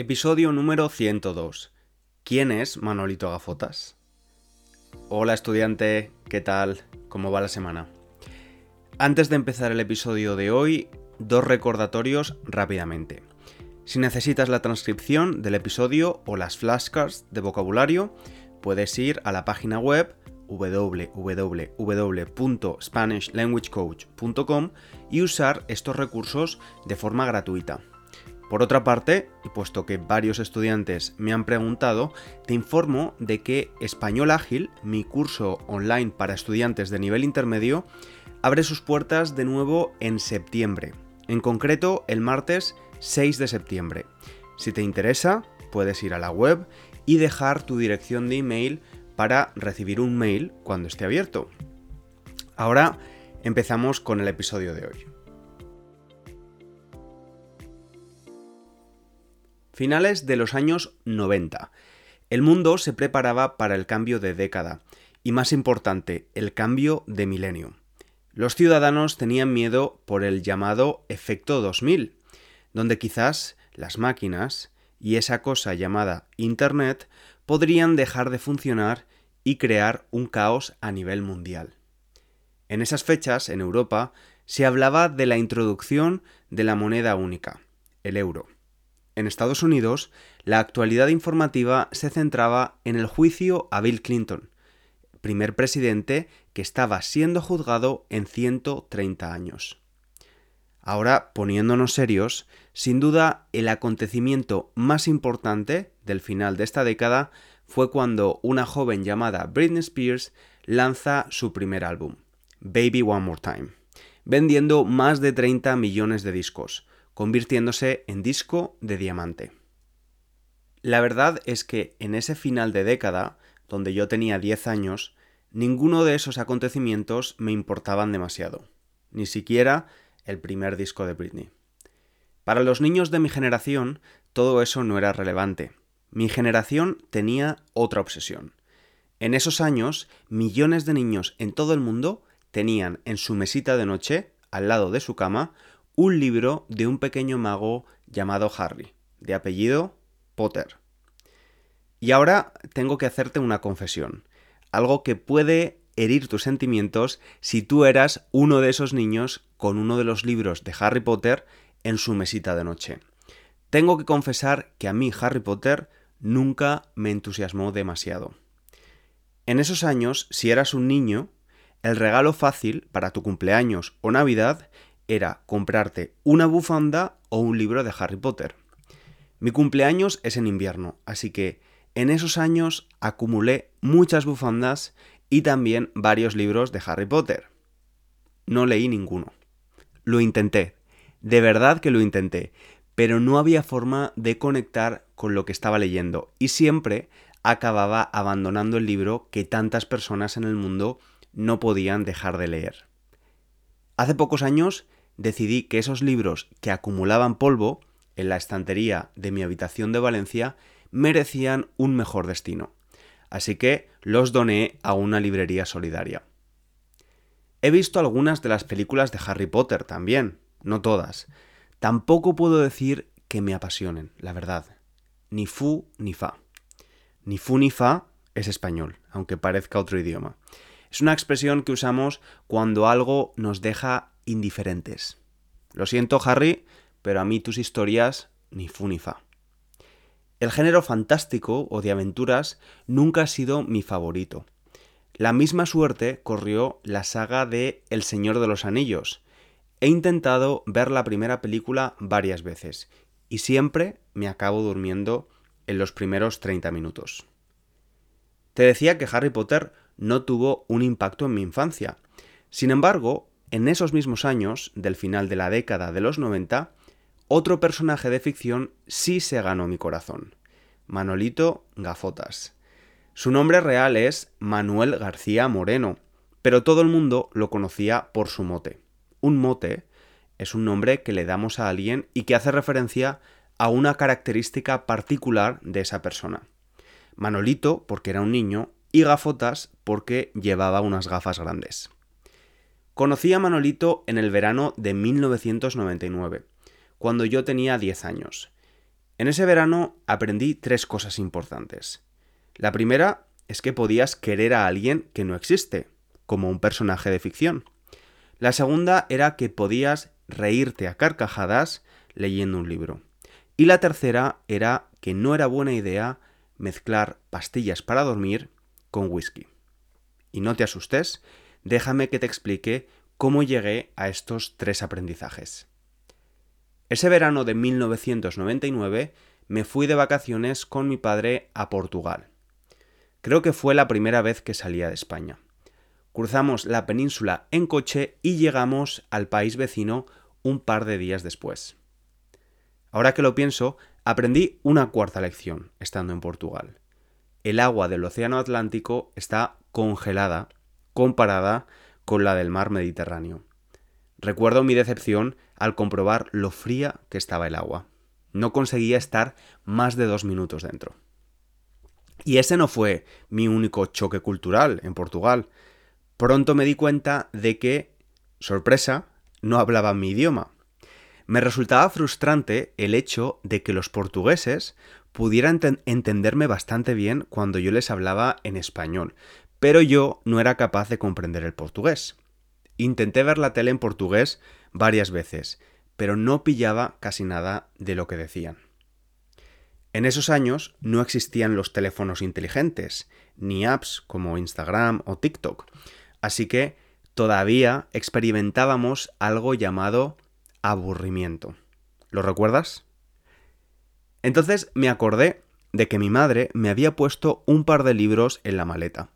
Episodio número 102. ¿Quién es Manolito Gafotas? Hola estudiante, ¿qué tal? ¿Cómo va la semana? Antes de empezar el episodio de hoy, dos recordatorios rápidamente. Si necesitas la transcripción del episodio o las flashcards de vocabulario, puedes ir a la página web www.spanishlanguagecoach.com y usar estos recursos de forma gratuita. Por otra parte, y puesto que varios estudiantes me han preguntado, te informo de que Español Ágil, mi curso online para estudiantes de nivel intermedio, abre sus puertas de nuevo en septiembre, en concreto el martes 6 de septiembre. Si te interesa, puedes ir a la web y dejar tu dirección de email para recibir un mail cuando esté abierto. Ahora empezamos con el episodio de hoy. Finales de los años 90. El mundo se preparaba para el cambio de década y, más importante, el cambio de milenio. Los ciudadanos tenían miedo por el llamado efecto 2000, donde quizás las máquinas y esa cosa llamada Internet podrían dejar de funcionar y crear un caos a nivel mundial. En esas fechas, en Europa, se hablaba de la introducción de la moneda única, el euro. En Estados Unidos, la actualidad informativa se centraba en el juicio a Bill Clinton, primer presidente que estaba siendo juzgado en 130 años. Ahora, poniéndonos serios, sin duda el acontecimiento más importante del final de esta década fue cuando una joven llamada Britney Spears lanza su primer álbum, Baby One More Time, vendiendo más de 30 millones de discos, convirtiéndose en disco de diamante. La verdad es que en ese final de década, donde yo tenía 10 años, ninguno de esos acontecimientos me importaban demasiado, ni siquiera el primer disco de Britney. Para los niños de mi generación, todo eso no era relevante. Mi generación tenía otra obsesión. En esos años, millones de niños en todo el mundo tenían en su mesita de noche, al lado de su cama, un libro de un pequeño mago llamado Harry, de apellido Potter. Y ahora tengo que hacerte una confesión, algo que puede herir tus sentimientos si tú eras uno de esos niños con uno de los libros de Harry Potter en su mesita de noche. Tengo que confesar que a mí Harry Potter nunca me entusiasmó demasiado. En esos años, si eras un niño, el regalo fácil para tu cumpleaños o Navidad era comprarte una bufanda o un libro de Harry Potter. Mi cumpleaños es en invierno, así que en esos años acumulé muchas bufandas y también varios libros de Harry Potter. No leí ninguno. Lo intenté, de verdad que lo intenté, pero no había forma de conectar con lo que estaba leyendo y siempre acababa abandonando el libro que tantas personas en el mundo no podían dejar de leer. Hace pocos años decidí que esos libros que acumulaban polvo en la estantería de mi habitación de Valencia merecían un mejor destino. Así que los doné a una librería solidaria. He visto algunas de las películas de Harry Potter también, no todas. Tampoco puedo decir que me apasionen, la verdad. Ni fu ni fa. Ni fu ni fa es español, aunque parezca otro idioma. Es una expresión que usamos cuando algo nos deja indiferentes. Lo siento, Harry, pero a mí tus historias ni fu ni fa. El género fantástico o de aventuras nunca ha sido mi favorito. La misma suerte corrió la saga de El Señor de los Anillos. He intentado ver la primera película varias veces y siempre me acabo durmiendo en los primeros 30 minutos. Te decía que Harry Potter no tuvo un impacto en mi infancia. Sin embargo, en esos mismos años, del final de la década de los 90, otro personaje de ficción sí se ganó mi corazón. Manolito Gafotas. Su nombre real es Manuel García Moreno, pero todo el mundo lo conocía por su mote. Un mote es un nombre que le damos a alguien y que hace referencia a una característica particular de esa persona. Manolito porque era un niño y Gafotas porque llevaba unas gafas grandes. Conocí a Manolito en el verano de 1999, cuando yo tenía 10 años. En ese verano aprendí tres cosas importantes. La primera es que podías querer a alguien que no existe, como un personaje de ficción. La segunda era que podías reírte a carcajadas leyendo un libro. Y la tercera era que no era buena idea mezclar pastillas para dormir con whisky. Y no te asustes, déjame que te explique cómo llegué a estos tres aprendizajes. Ese verano de 1999 me fui de vacaciones con mi padre a Portugal. Creo que fue la primera vez que salía de España. Cruzamos la península en coche y llegamos al país vecino un par de días después. Ahora que lo pienso, aprendí una cuarta lección estando en Portugal. El agua del Océano Atlántico está congelada comparada con la del mar Mediterráneo. Recuerdo mi decepción al comprobar lo fría que estaba el agua. No conseguía estar más de dos minutos dentro. Y ese no fue mi único choque cultural en Portugal. Pronto me di cuenta de que, sorpresa, no hablaban mi idioma. Me resultaba frustrante el hecho de que los portugueses pudieran entenderme bastante bien cuando yo les hablaba en español, pero yo no era capaz de comprender el portugués. Intenté ver la tele en portugués varias veces, pero no pillaba casi nada de lo que decían. En esos años no existían los teléfonos inteligentes, ni apps como Instagram o TikTok, así que todavía experimentábamos algo llamado aburrimiento. ¿Lo recuerdas? Entonces me acordé de que mi madre me había puesto un par de libros en la maleta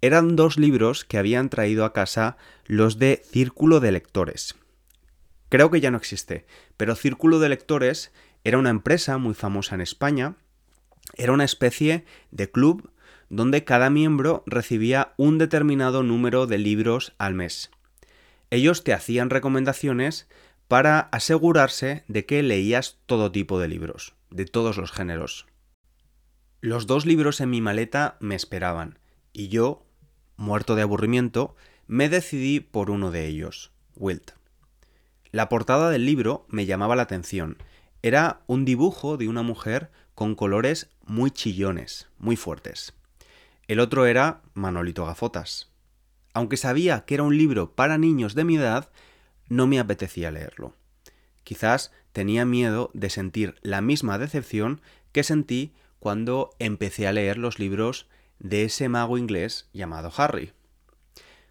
eran dos libros que habían traído a casa los de Círculo de Lectores. Creo que ya no existe, pero Círculo de Lectores era una empresa muy famosa en España, era una especie de club donde cada miembro recibía un determinado número de libros al mes. Ellos te hacían recomendaciones para asegurarse de que leías todo tipo de libros, de todos los géneros. Los dos libros en mi maleta me esperaban, y yo muerto de aburrimiento, me decidí por uno de ellos, Wilt. La portada del libro me llamaba la atención. Era un dibujo de una mujer con colores muy chillones, muy fuertes. El otro era Manolito Gafotas. Aunque sabía que era un libro para niños de mi edad, no me apetecía leerlo. Quizás tenía miedo de sentir la misma decepción que sentí cuando empecé a leer los libros de ese mago inglés llamado Harry.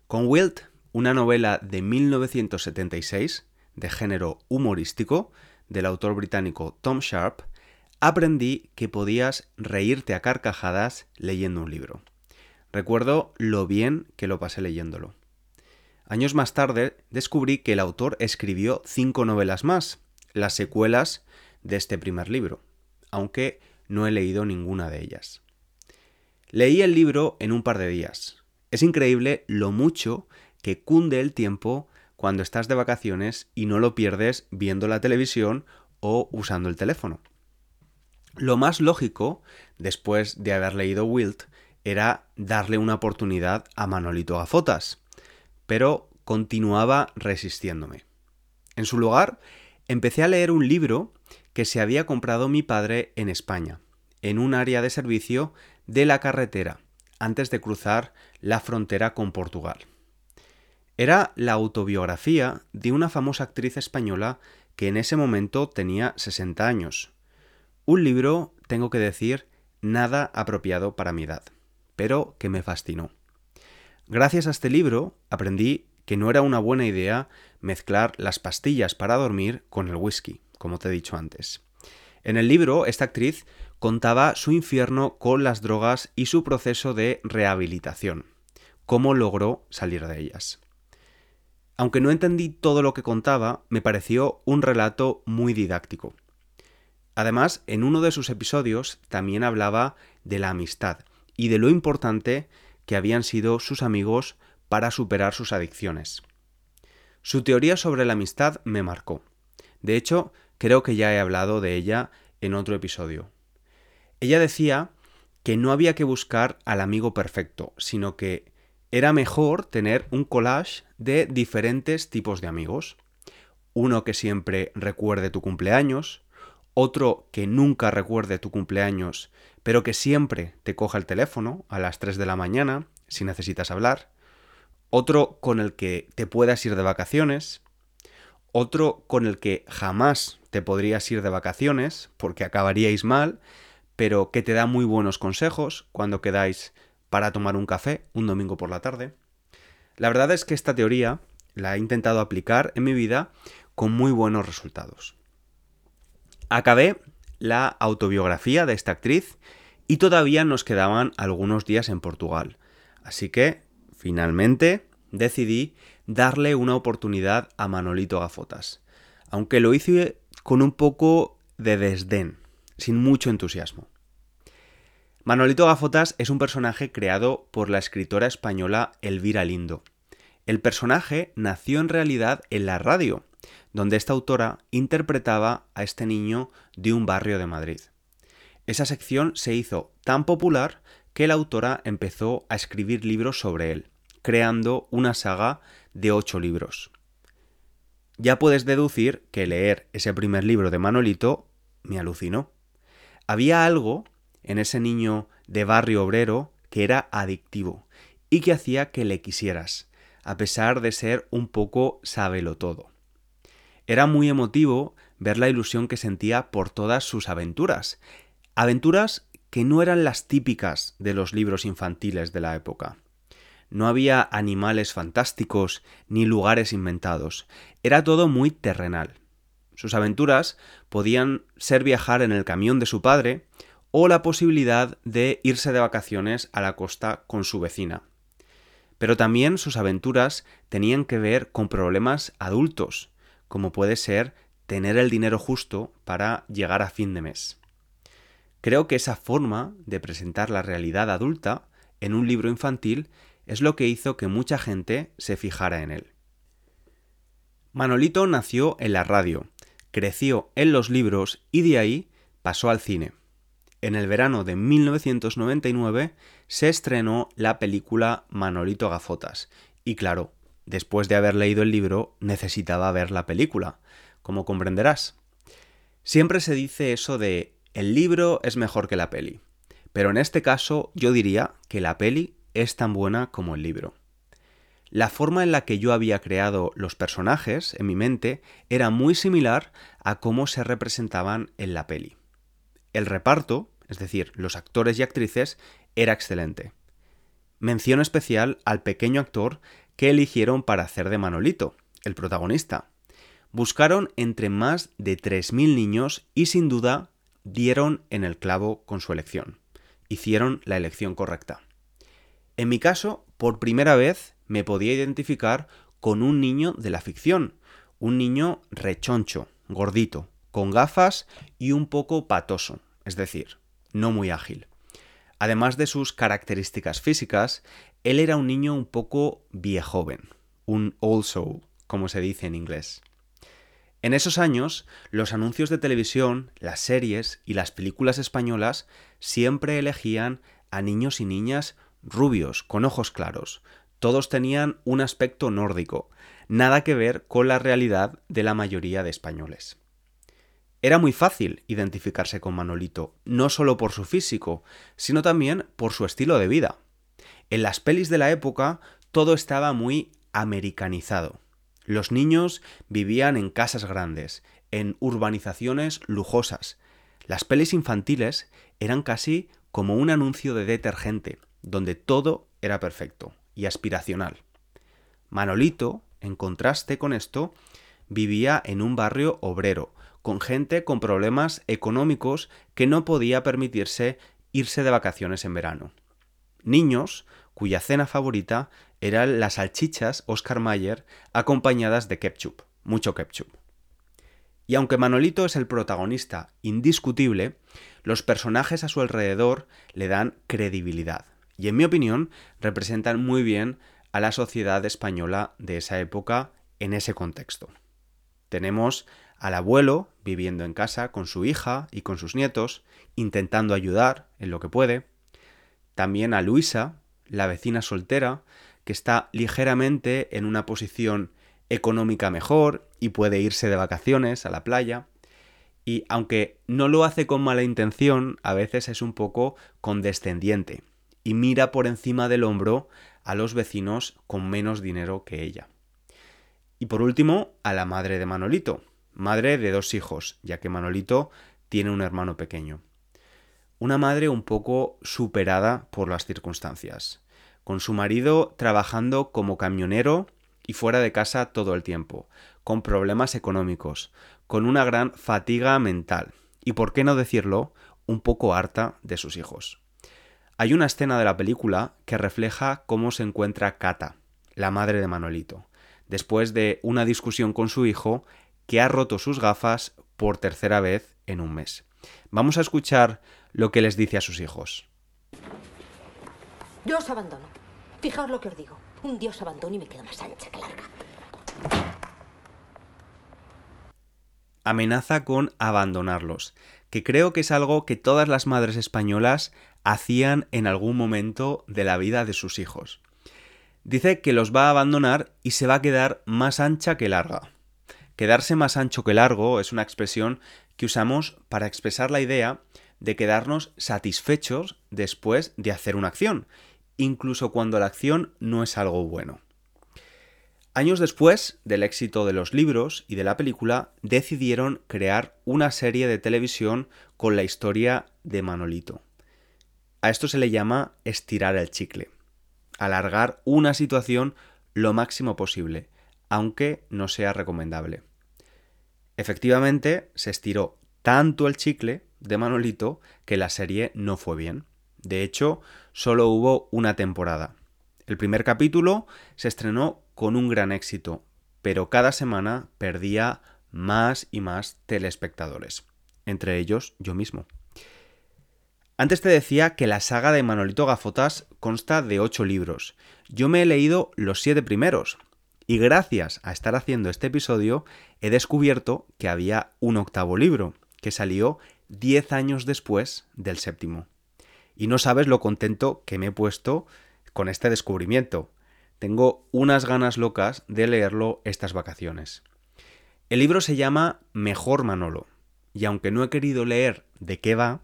Con Wilt, una novela de 1976, de género humorístico, del autor británico Tom Sharp, aprendí que podías reírte a carcajadas leyendo un libro. Recuerdo lo bien que lo pasé leyéndolo. Años más tarde descubrí que el autor escribió cinco novelas más, las secuelas de este primer libro, aunque no he leído ninguna de ellas. Leí el libro en un par de días. Es increíble lo mucho que cunde el tiempo cuando estás de vacaciones y no lo pierdes viendo la televisión o usando el teléfono. Lo más lógico, después de haber leído Wilt, era darle una oportunidad a Manolito Gafotas, pero continuaba resistiéndome. En su lugar, empecé a leer un libro que se había comprado mi padre en España, en un área de servicio de la carretera antes de cruzar la frontera con Portugal. Era la autobiografía de una famosa actriz española que en ese momento tenía 60 años. Un libro, tengo que decir, nada apropiado para mi edad, pero que me fascinó. Gracias a este libro aprendí que no era una buena idea mezclar las pastillas para dormir con el whisky, como te he dicho antes. En el libro, esta actriz contaba su infierno con las drogas y su proceso de rehabilitación, cómo logró salir de ellas. Aunque no entendí todo lo que contaba, me pareció un relato muy didáctico. Además, en uno de sus episodios también hablaba de la amistad y de lo importante que habían sido sus amigos para superar sus adicciones. Su teoría sobre la amistad me marcó. De hecho, creo que ya he hablado de ella en otro episodio. Ella decía que no había que buscar al amigo perfecto, sino que era mejor tener un collage de diferentes tipos de amigos. Uno que siempre recuerde tu cumpleaños, otro que nunca recuerde tu cumpleaños, pero que siempre te coja el teléfono a las 3 de la mañana si necesitas hablar, otro con el que te puedas ir de vacaciones, otro con el que jamás te podrías ir de vacaciones porque acabaríais mal, pero que te da muy buenos consejos cuando quedáis para tomar un café un domingo por la tarde. La verdad es que esta teoría la he intentado aplicar en mi vida con muy buenos resultados. Acabé la autobiografía de esta actriz y todavía nos quedaban algunos días en Portugal. Así que, finalmente, decidí darle una oportunidad a Manolito Gafotas, aunque lo hice con un poco de desdén, sin mucho entusiasmo. Manolito Gafotas es un personaje creado por la escritora española Elvira Lindo. El personaje nació en realidad en la radio, donde esta autora interpretaba a este niño de un barrio de Madrid. Esa sección se hizo tan popular que la autora empezó a escribir libros sobre él, creando una saga de ocho libros. Ya puedes deducir que leer ese primer libro de Manolito me alucinó. Había algo en ese niño de barrio obrero que era adictivo y que hacía que le quisieras, a pesar de ser un poco sábelo todo. Era muy emotivo ver la ilusión que sentía por todas sus aventuras, aventuras que no eran las típicas de los libros infantiles de la época. No había animales fantásticos ni lugares inventados, era todo muy terrenal. Sus aventuras podían ser viajar en el camión de su padre o la posibilidad de irse de vacaciones a la costa con su vecina. Pero también sus aventuras tenían que ver con problemas adultos, como puede ser tener el dinero justo para llegar a fin de mes. Creo que esa forma de presentar la realidad adulta en un libro infantil es lo que hizo que mucha gente se fijara en él. Manolito nació en la radio, creció en los libros y de ahí pasó al cine en el verano de 1999 se estrenó la película Manolito Gafotas. Y claro, después de haber leído el libro, necesitaba ver la película, como comprenderás. Siempre se dice eso de el libro es mejor que la peli, pero en este caso yo diría que la peli es tan buena como el libro. La forma en la que yo había creado los personajes en mi mente era muy similar a cómo se representaban en la peli. El reparto, es decir, los actores y actrices, era excelente. Mención especial al pequeño actor que eligieron para hacer de Manolito, el protagonista. Buscaron entre más de 3.000 niños y sin duda dieron en el clavo con su elección. Hicieron la elección correcta. En mi caso, por primera vez me podía identificar con un niño de la ficción, un niño rechoncho, gordito, con gafas y un poco patoso es decir, no muy ágil. Además de sus características físicas, él era un niño un poco viejoven, un old soul, como se dice en inglés. En esos años, los anuncios de televisión, las series y las películas españolas siempre elegían a niños y niñas rubios, con ojos claros. Todos tenían un aspecto nórdico, nada que ver con la realidad de la mayoría de españoles. Era muy fácil identificarse con Manolito, no solo por su físico, sino también por su estilo de vida. En las pelis de la época todo estaba muy americanizado. Los niños vivían en casas grandes, en urbanizaciones lujosas. Las pelis infantiles eran casi como un anuncio de detergente, donde todo era perfecto y aspiracional. Manolito, en contraste con esto, vivía en un barrio obrero, con gente con problemas económicos que no podía permitirse irse de vacaciones en verano. Niños cuya cena favorita eran las salchichas Oscar Mayer acompañadas de ketchup, mucho ketchup. Y aunque Manolito es el protagonista indiscutible, los personajes a su alrededor le dan credibilidad y en mi opinión representan muy bien a la sociedad española de esa época en ese contexto. Tenemos al abuelo viviendo en casa con su hija y con sus nietos, intentando ayudar en lo que puede. También a Luisa, la vecina soltera, que está ligeramente en una posición económica mejor y puede irse de vacaciones a la playa. Y aunque no lo hace con mala intención, a veces es un poco condescendiente y mira por encima del hombro a los vecinos con menos dinero que ella. Y por último, a la madre de Manolito, madre de dos hijos, ya que Manolito tiene un hermano pequeño. Una madre un poco superada por las circunstancias, con su marido trabajando como camionero y fuera de casa todo el tiempo, con problemas económicos, con una gran fatiga mental y, por qué no decirlo, un poco harta de sus hijos. Hay una escena de la película que refleja cómo se encuentra Kata, la madre de Manolito, después de una discusión con su hijo que ha roto sus gafas por tercera vez en un mes. Vamos a escuchar lo que les dice a sus hijos. Yo os abandono. Fijaos lo que os digo. Un dios abandono y me queda más ancha que larga. amenaza con abandonarlos, que creo que es algo que todas las madres españolas hacían en algún momento de la vida de sus hijos. Dice que los va a abandonar y se va a quedar más ancha que larga. Quedarse más ancho que largo es una expresión que usamos para expresar la idea de quedarnos satisfechos después de hacer una acción, incluso cuando la acción no es algo bueno. Años después del éxito de los libros y de la película, decidieron crear una serie de televisión con la historia de Manolito. A esto se le llama estirar el chicle, alargar una situación lo máximo posible, aunque no sea recomendable. Efectivamente, se estiró tanto el chicle de Manolito que la serie no fue bien. De hecho, solo hubo una temporada. El primer capítulo se estrenó con un gran éxito, pero cada semana perdía más y más telespectadores, entre ellos yo mismo. Antes te decía que la saga de Manolito Gafotas consta de ocho libros. Yo me he leído los siete primeros, y gracias a estar haciendo este episodio he descubierto que había un octavo libro, que salió diez años después del séptimo. Y no sabes lo contento que me he puesto con este descubrimiento. Tengo unas ganas locas de leerlo estas vacaciones. El libro se llama Mejor Manolo, y aunque no he querido leer de qué va,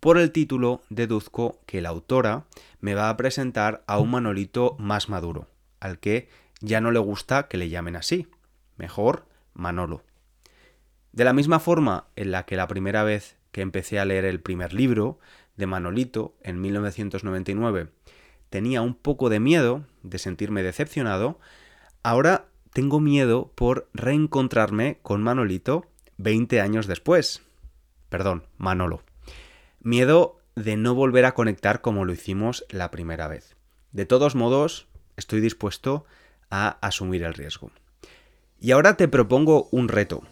por el título deduzco que la autora me va a presentar a un Manolito más maduro, al que ya no le gusta que le llamen así. Mejor Manolo. De la misma forma en la que la primera vez que empecé a leer el primer libro de Manolito en 1999 tenía un poco de miedo de sentirme decepcionado, ahora tengo miedo por reencontrarme con Manolito 20 años después. Perdón, Manolo. Miedo de no volver a conectar como lo hicimos la primera vez. De todos modos, estoy dispuesto a asumir el riesgo. Y ahora te propongo un reto.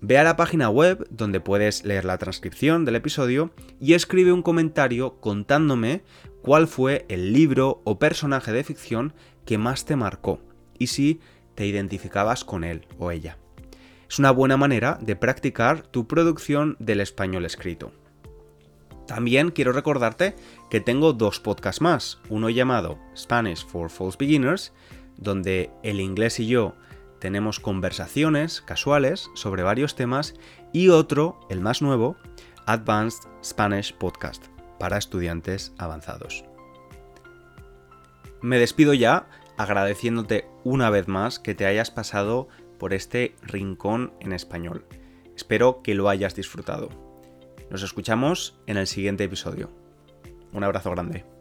Ve a la página web donde puedes leer la transcripción del episodio y escribe un comentario contándome cuál fue el libro o personaje de ficción que más te marcó y si te identificabas con él o ella. Es una buena manera de practicar tu producción del español escrito. También quiero recordarte que tengo dos podcasts más, uno llamado Spanish for False Beginners, donde el inglés y yo tenemos conversaciones casuales sobre varios temas, y otro, el más nuevo, Advanced Spanish Podcast, para estudiantes avanzados. Me despido ya agradeciéndote una vez más que te hayas pasado por este rincón en español. Espero que lo hayas disfrutado. Nos escuchamos en el siguiente episodio. Un abrazo grande.